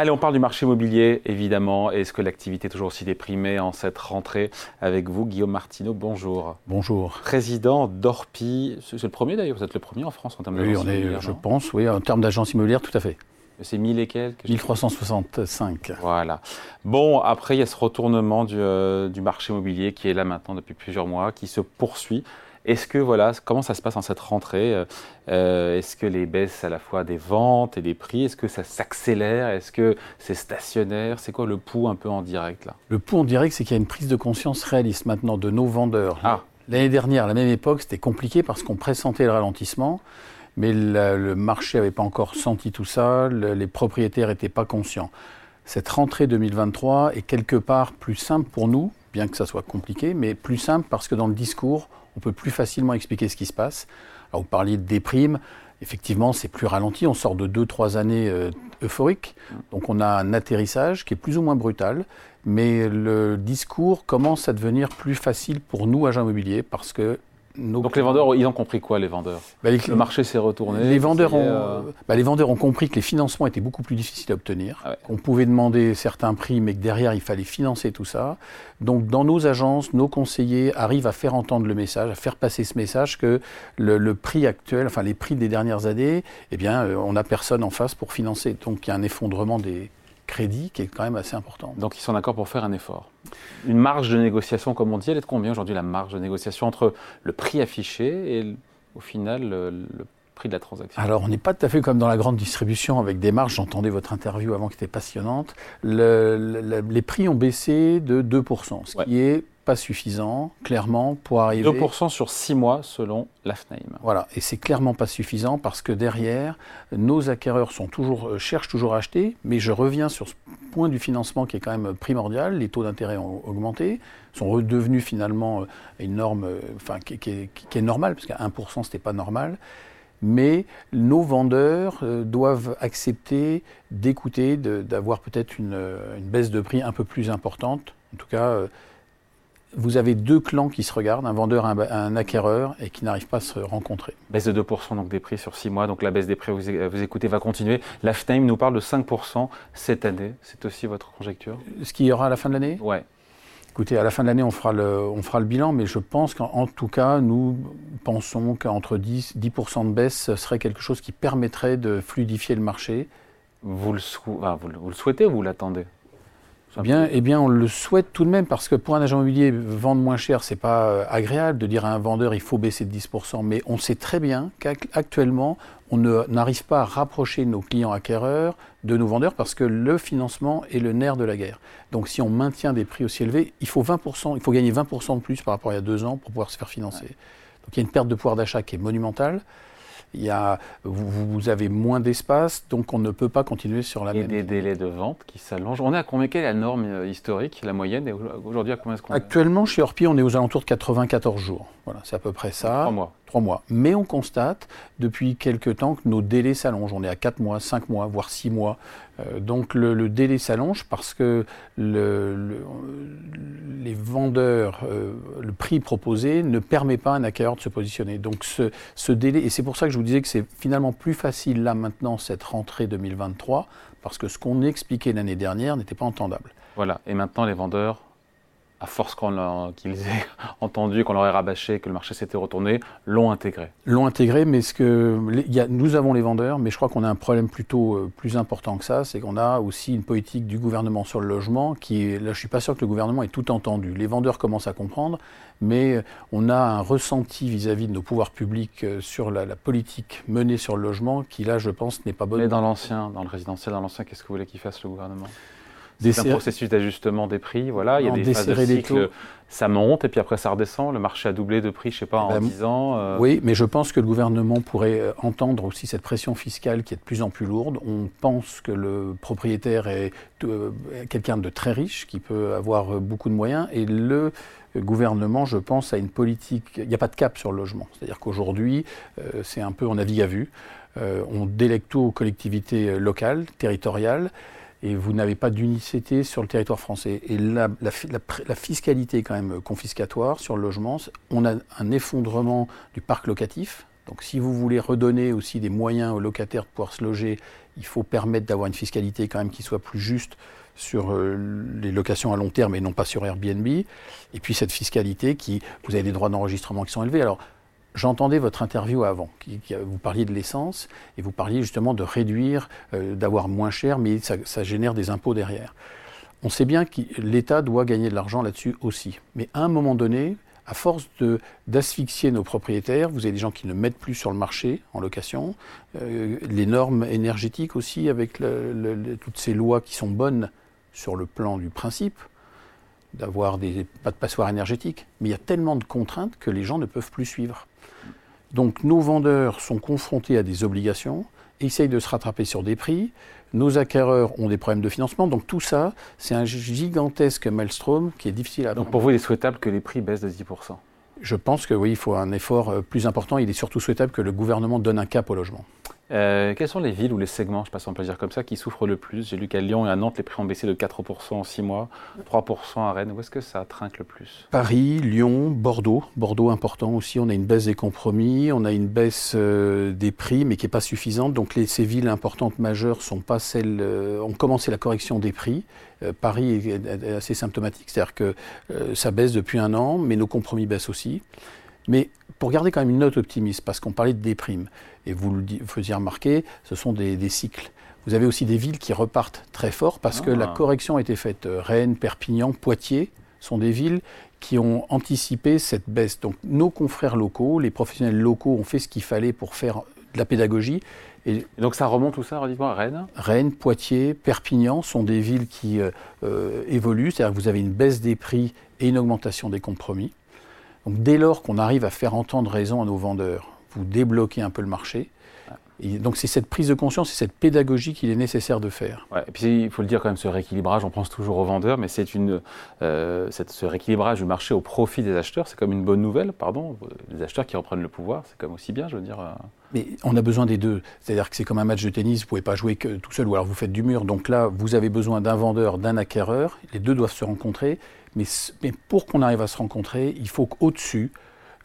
Allez, on parle du marché immobilier, évidemment. Est-ce que l'activité est toujours aussi déprimée en cette rentrée Avec vous, Guillaume Martineau, bonjour. Bonjour. Président d'Orpi, c'est le premier d'ailleurs, vous êtes le premier en France en termes d'agence Oui, on est, je pense, oui, en termes d'agence immobilière, tout à fait. C'est 1000 et quelques 1365. Voilà. Bon, après, il y a ce retournement du, euh, du marché immobilier qui est là maintenant depuis plusieurs mois, qui se poursuit. Est-ce que voilà, comment ça se passe en cette rentrée euh, euh, Est-ce que les baisses à la fois des ventes et des prix, est-ce que ça s'accélère Est-ce que c'est stationnaire C'est quoi le pouls un peu en direct là? Le pouls en direct, c'est qu'il y a une prise de conscience réaliste maintenant de nos vendeurs. Ah. L'année dernière, à la même époque, c'était compliqué parce qu'on pressentait le ralentissement, mais le marché n'avait pas encore senti tout ça, les propriétaires n'étaient pas conscients. Cette rentrée 2023 est quelque part plus simple pour nous, bien que ça soit compliqué, mais plus simple parce que dans le discours, on peut plus facilement expliquer ce qui se passe. Alors vous parliez de déprime, effectivement c'est plus ralenti, on sort de deux, trois années euh, euphoriques, donc on a un atterrissage qui est plus ou moins brutal, mais le discours commence à devenir plus facile pour nous, agents immobiliers, parce que donc les vendeurs, ils ont compris quoi, les vendeurs? Bah, Le marché s'est retourné. Les vendeurs, ont, euh, bah, les vendeurs ont compris que les financements étaient beaucoup plus difficiles à obtenir, ah qu'on pouvait demander certains prix, mais que derrière, il fallait financer tout ça. Donc dans nos agences, nos conseillers arrivent à faire entendre le message, à faire passer ce message que le, prix actuel, enfin les prix des dernières années, eh bien, euh, on n'a personne en face pour financer. Donc il y a un effondrement des, crédit qui est quand même assez important. Donc ils sont d'accord pour faire un effort. Une marge de négociation, comme on dit, elle est de combien aujourd'hui la marge de négociation entre le prix affiché et au final le, prix de la transaction? Alors, on n'est pas tout à fait comme dans la grande distribution avec des marges. J'entendais votre interview avant qui était passionnante. les prix ont baissé de 2%, ce qui est pas suffisant, clairement, pour arriver. 2% sur 6 mois selon l'AFNAIM. Voilà, et c'est clairement pas suffisant parce que derrière, nos acquéreurs sont toujours, euh, cherchent toujours à acheter, mais je reviens sur ce point du financement qui est quand même primordial. Les taux d'intérêt ont augmenté, sont redevenus finalement euh, une norme euh, enfin, qui, est normale, parce qu'à 1%, c'était pas normal mais nos vendeurs doivent accepter d'écouter, d'avoir peut-être une, une, baisse de prix un peu plus importante. En tout cas, vous avez deux clans qui se regardent, un vendeur et un, acquéreur, et qui n'arrivent pas à se rencontrer. Baisse de 2% donc des prix sur 6 mois, donc la baisse des prix, vous, vous écoutez, va continuer. L'AFTIME nous parle de 5% cette année, c'est aussi votre conjecture? Ce qu'il y aura à la fin de l'année? Oui. Écoutez, à la fin de l'année, on, fera le, on fera le bilan, mais je pense qu'en tout cas, nous pensons qu'entre 10, 10 de baisse serait quelque chose qui permettrait de fluidifier le marché. Vous le, vous le souhaitez ou vous l'attendez? Eh bien, eh bien, on le souhaite tout de même parce que pour un agent immobilier, vendre moins cher, c'est pas euh, agréable de dire à un vendeur il faut baisser de 10%. Mais on sait très bien qu'actuellement, on n'arrive pas à rapprocher nos clients acquéreurs de nos vendeurs parce que le financement est le nerf de la guerre. Donc, si on maintient des prix aussi élevés, il faut 20%, il faut gagner 20% de plus par rapport à il y a deux ans pour pouvoir se faire financer. Donc, il y a une perte de pouvoir d'achat qui est monumentale il y a, vous, avez moins d'espace, donc on ne peut pas continuer sur la même. Et des délais de vente qui s'allongent. On est à combien Quelle est la norme euh, historique, la moyenne Et aujourd'hui, à combien est-ce qu'on Actuellement, chez Orpi, on est aux alentours de 94 jours. Voilà, c'est à peu près ça. Trois mois. Trois mois. Mais on constate depuis quelques temps que nos délais s'allongent. On est à 4 mois, 5 mois, voire 6 mois. Euh, donc le, délai s'allonge parce que le, les vendeurs, euh, le prix proposé ne permet pas à un acquéreur de se positionner. Donc ce, ce délai, et c'est pour ça que je vous disais que c'est finalement plus facile là maintenant cette rentrée 2023, parce que ce qu'on expliquait l'année dernière n'était pas entendable. Voilà, et maintenant les vendeurs à force qu'ils aient entendu, qu'on leur ait rabâché, que le marché s'était retourné, l'ont intégré. L'ont intégré, mais ce que y a, nous avons les vendeurs, mais je crois qu'on a un problème plutôt euh, plus important que ça, c'est qu'on a aussi une politique du gouvernement sur le logement qui là je suis pas sûr que le gouvernement ait tout entendu. Les vendeurs commencent à comprendre, mais euh, on a un ressenti vis-à-vis de nos pouvoirs publics euh, sur la, politique menée sur le logement qui là je pense n'est pas bonne. Mais dans l'ancien, dans le résidentiel, dans l'ancien, qu'est-ce que vous voulez qu'il fasse le gouvernement? C'est un processus d'ajustement des prix. Voilà, il y a des phases de cycle, ça monte et puis après ça redescend. Le marché a doublé de prix, je sais pas, en 10 ben, ans. Euh. Oui, mais je pense que le gouvernement pourrait euh, entendre aussi cette pression fiscale qui est de plus en plus lourde. On pense que le propriétaire est euh, quelqu'un de très riche qui peut avoir beaucoup de moyens et le gouvernement, je pense, a une politique. Il n'y a pas de cap sur le logement. C'est-à-dire qu'aujourd'hui, c'est un peu on navigue à vue. on délègue tout aux collectivités locales, territoriales et vous n'avez pas d'unicité sur le territoire français. Et la, la, fiscalité quand même confiscatoire sur le logement. On a un effondrement du parc locatif. Donc si vous voulez redonner aussi des moyens aux locataires de pouvoir se loger, il faut permettre d'avoir une fiscalité quand même qui soit plus juste sur euh, les locations à long terme et non pas sur Airbnb. Et puis cette fiscalité qui, vous avez des droits d'enregistrement qui sont élevés. Alors J'entendais votre interview avant, vous parliez de l'essence et vous parliez justement de réduire, euh, d'avoir moins cher, mais ça, génère des impôts derrière. On sait bien que l'État doit gagner de l'argent là-dessus aussi. Mais à un moment donné, à force d'asphyxier nos propriétaires, vous avez des gens qui ne mettent plus sur le marché en location, euh, les normes énergétiques aussi, avec toutes ces lois qui sont bonnes sur le plan du principe, d'avoir des, pas de passoires énergétiques, mais il y a tellement de contraintes que les gens ne peuvent plus suivre. Donc nos vendeurs sont confrontés à des obligations, essayent de se rattraper sur des prix, nos acquéreurs ont des problèmes de financement. Donc tout ça, c'est un gigantesque maelstrom qui est difficile à... Donc pour vous, il est souhaitable que les prix baissent de 10% Je pense que oui, il faut un effort euh, plus important. Il est surtout souhaitable que le gouvernement donne un cap au logement. Euh, quelles sont les villes ou les segments, je passe en plaisir comme ça, qui souffrent le plus? J'ai lu qu'à Lyon et à Nantes, les prix ont baissé de 4% en 6 mois, 3% à Rennes. Où est-ce que ça trinque le plus? Paris, Lyon, Bordeaux. Bordeaux important aussi. On a une baisse des compromis, on a une baisse euh, des prix, mais qui n'est pas suffisante. Donc ces villes importantes majeures sont pas celles. Euh, ont commencé la correction des prix. Paris est, assez symptomatique, c'est-à-dire que ça baisse depuis un an, mais nos compromis baissent aussi. Mais pour garder quand même une note optimiste, parce qu'on parlait de déprime, et vous le faisiez remarquer, ce sont des, cycles. Vous avez aussi des villes qui repartent très fort parce que la ah. correction a été faite. Euh, Rennes, Perpignan, Poitiers sont des villes qui ont anticipé cette baisse. Donc nos confrères locaux, les professionnels locaux ont fait ce qu'il fallait pour faire de la pédagogie. Et, donc ça remonte tout ça, dites-moi, Rennes? Rennes, Poitiers, Perpignan sont des villes qui euh, euh, évoluent, c'est-à-dire que vous avez une baisse des prix et une augmentation des compromis. Donc dès lors qu'on arrive à faire entendre raison à nos vendeurs, vous débloquez un peu le marché. Et donc c'est cette prise de conscience, c'est cette pédagogie qu'il est nécessaire de faire. et puis il faut le dire quand même, ce rééquilibrage, on pense toujours aux vendeurs, mais c'est une, euh, ce rééquilibrage du marché au profit des acheteurs, c'est comme une bonne nouvelle, pardon, les acheteurs qui reprennent le pouvoir, c'est comme aussi bien, je veux dire. Euh. Mais on a besoin des deux, c'est-à-dire que c'est comme un match de tennis, vous ne pouvez pas jouer que tout seul, ou alors vous faites du mur, donc là vous avez besoin d'un vendeur, d'un acquéreur, les deux doivent se rencontrer, mais, mais pour qu'on arrive à se rencontrer, il faut qu'au-dessus,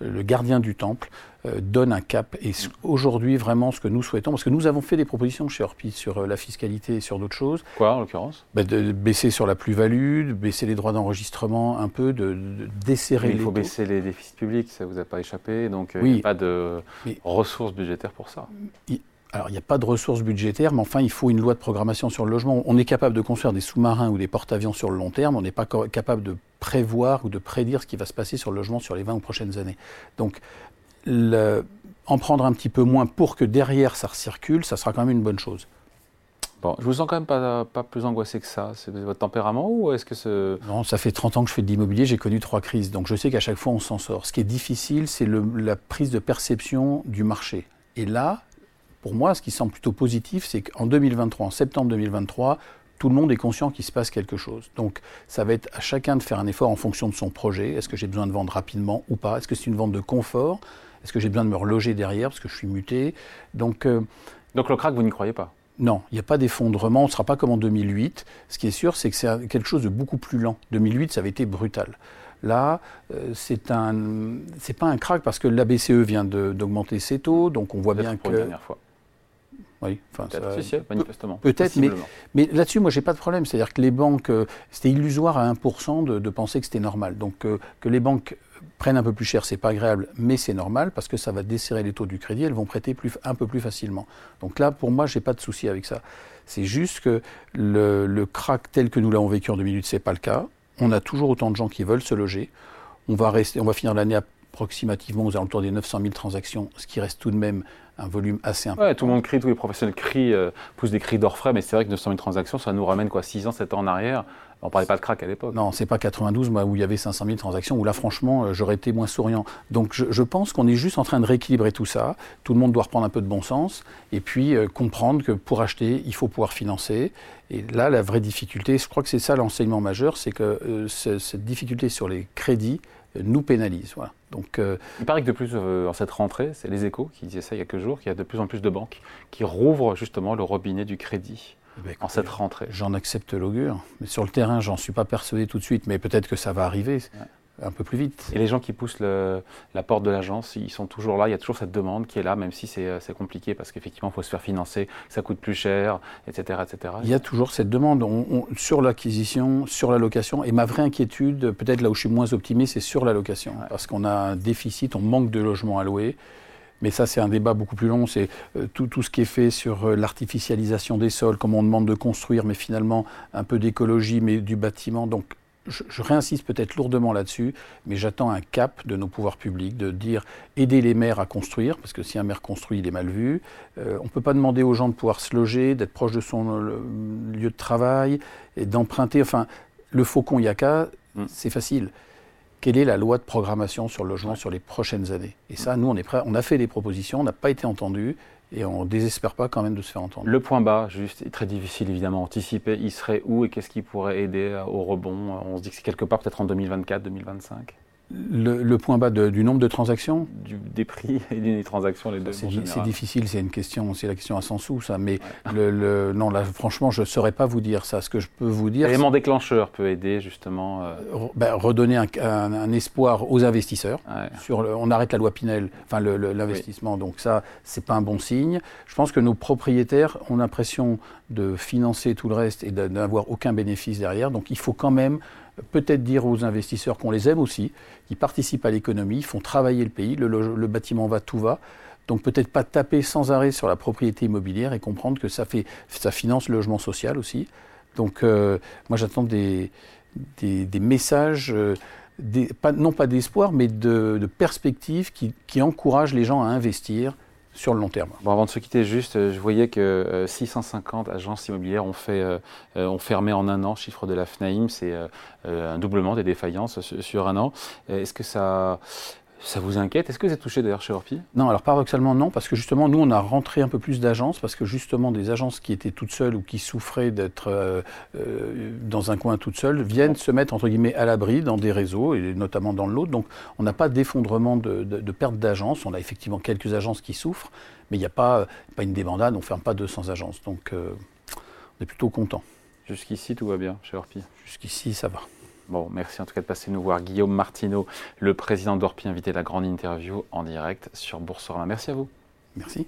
le gardien du temple, euh, donne un cap. Et aujourd'hui, vraiment, ce que nous souhaitons, parce que nous avons fait des propositions chez Orpi sur euh, la fiscalité et sur d'autres choses. Quoi, en l'occurrence? Bah, De baisser sur la plus-value, de baisser les droits d'enregistrement un peu, de, desserrer les. Il faut baisser les déficits publics, ça ne vous a pas échappé, donc euh, il n'y a pas de ressources budgétaires pour ça. Alors, il n'y a pas de ressources budgétaires, mais enfin, il faut une loi de programmation sur le logement. On est capable de construire des sous-marins ou des porte-avions sur le long terme, on n'est pas capable de prévoir ou de prédire ce qui va se passer sur le logement sur les 20 ou prochaines années. Donc, en prendre un petit peu moins pour que derrière ça recircule, ça sera quand même une bonne chose. Bon, je vous sens quand même pas, pas plus angoissé que ça. C'est votre tempérament ou est-ce que ce... Non, ça fait 30 ans que je fais de l'immobilier, j'ai connu trois crises. Donc je sais qu'à chaque fois on s'en sort. Ce qui est difficile, c'est la prise de perception du marché. Et là, pour moi, ce qui semble plutôt positif, c'est qu'en 2023, en septembre 2023, tout le monde est conscient qu'il se passe quelque chose. Donc ça va être à chacun de faire un effort en fonction de son projet. Est-ce que j'ai besoin de vendre rapidement ou pas? Est-ce que c'est une vente de confort? Est-ce que j'ai besoin de me reloger derrière parce que je suis muté? Donc, euh, Donc le crack, vous n'y croyez pas? Non, il n'y a pas d'effondrement, on ne sera pas comme en 2008. Ce qui est sûr, c'est que c'est quelque chose de beaucoup plus lent. 2008, ça avait été brutal. Là, euh, c'est un, c'est pas un crack parce que la BCE vient d'augmenter ses taux, donc on voit bien que. Pour la dernière fois. Oui, enfin, peut manifestement. Peut-être, mais, mais là-dessus, moi, j'ai pas de problème. C'est-à-dire que les banques, euh, c'était illusoire à 1% de, de, penser que c'était normal. Donc, que les banques prennent un peu plus cher, c'est pas agréable, mais c'est normal parce que ça va desserrer les taux du crédit, elles vont prêter plus, un peu plus facilement. Donc là, pour moi, j'ai pas de souci avec ça. C'est juste que le, le crack tel que nous l'avons vécu en 2008, c'est pas le cas. On a toujours autant de gens qui veulent se loger. On va, rester, on va finir l'année approximativement aux alentours des 900 000 transactions, ce qui reste tout de même un volume assez important. Ouais, tout le monde crie, tous les professionnels crient, euh, poussent des cris d'orfraie, mais c'est vrai que 900 000 transactions, ça nous ramène quoi 6 ans, 7 ans en arrière. On ne parlait pas de crack à l'époque. Non, c'est pas 92, moi, où il y avait 500 000 transactions, où là, franchement, euh, j'aurais été moins souriant. Donc, je, pense qu'on est juste en train de rééquilibrer tout ça. Tout le monde doit reprendre un peu de bon sens et puis euh, comprendre que pour acheter, il faut pouvoir financer. Et là, la vraie difficulté, je crois que c'est ça l'enseignement majeur, c'est que cette difficulté sur les crédits nous pénalise. Voilà. Donc, euh, il paraît que de plus, euh, en cette rentrée, c'est les échos qui disaient ça il y a quelques jours, qu'il y a de plus en plus de banques qui rouvrent justement le robinet du crédit. Eh ben, en cette rentrée. J'en accepte l'augure. Mais sur le terrain, j'en suis pas persuadé tout de suite, mais peut-être que ça va arriver. Un peu plus vite. Et les gens qui poussent la porte de l'agence, ils sont toujours là, il y a toujours cette demande qui est là, même si c'est euh, compliqué, parce qu'effectivement, il faut se faire financer, ça coûte plus cher, etc. etc. Il y a toujours cette demande sur l'acquisition, sur la location, et ma vraie inquiétude, peut-être là où je suis moins optimiste, c'est sur la location, parce qu'on a un déficit, on manque de logements à louer. Mais ça, c'est un débat beaucoup plus long. C'est euh, tout, tout, ce qui est fait sur euh, l'artificialisation des sols, comment on demande de construire, mais finalement un peu d'écologie, mais du bâtiment. Donc je, réinsiste peut-être lourdement là-dessus, mais j'attends un cap de nos pouvoirs publics, de dire aider les maires à construire, parce que si un maire construit, il est mal vu. Euh, on ne peut pas demander aux gens de pouvoir se loger, d'être proche de son lieu de travail, et d'emprunter. Enfin, le faucon Yaka, mm. c'est facile. Quelle est la loi de programmation sur le logement sur les prochaines années? Et ça, nous, on est. On a fait des propositions, on n'a pas été entendu et on ne désespère pas quand même de se faire entendre. Le point bas, juste, est très difficile évidemment à anticiper. Il serait où et qu'est-ce qui pourrait aider au rebond? On se dit que c'est quelque part peut-être en 2024, 2025 le, point bas du nombre de transactions Des prix et des transactions, les deux. C'est difficile, c'est une question, c'est la question à 100 sous, ça. Mais le, non, là, franchement, je ne saurais pas vous dire ça. Ce que je peux vous dire. L'élément déclencheur peut aider, justement. Euh, ben, redonner un, espoir aux investisseurs. Sur on arrête la loi Pinel, enfin l'investissement. Donc, ça, c'est pas un bon signe. Je pense que nos propriétaires ont l'impression de financer tout le reste et d'avoir aucun bénéfice derrière. Donc, il faut quand même peut-être dire aux investisseurs qu'on les aime aussi, qui participent à l'économie, font travailler le pays, le, bâtiment va, tout va. Donc peut-être pas taper sans arrêt sur la propriété immobilière et comprendre que ça, fait, ça finance le logement social aussi. Donc euh, moi j'attends des, des, messages, euh, non pas d'espoir, mais de, de perspectives qui, qui encouragent les gens à investir sur le long terme. Bon, avant de se quitter, juste, euh, je voyais que 650 euh, agences immobilières ont, fait, euh, ont fermé en un an, chiffre de la FNAIM, c'est un doublement des défaillances sur un an. Est-ce que ça, ça vous inquiète? Est-ce que vous êtes touché d'ailleurs chez Orpi? Non, alors paradoxalement non, parce que justement nous on a rentré un peu plus d'agences, parce que justement des agences qui étaient toutes seules ou qui souffraient d'être euh, euh, dans un coin toutes seules viennent se mettre entre guillemets à l'abri dans des réseaux, et notamment dans l'autre. Donc on n'a pas d'effondrement de, perte d'agences, on a effectivement quelques agences qui souffrent, mais il n'y a pas, pas une débandade, on ne ferme pas 200 agences. Donc euh, on est plutôt content. Jusqu'ici tout va bien chez Orpi? Jusqu'ici ça va. Bon, merci en tout cas de passer nous voir. Guillaume Martineau, le président d'Orpi, invité à la grande interview en direct sur Boursorama. Merci à vous. Merci.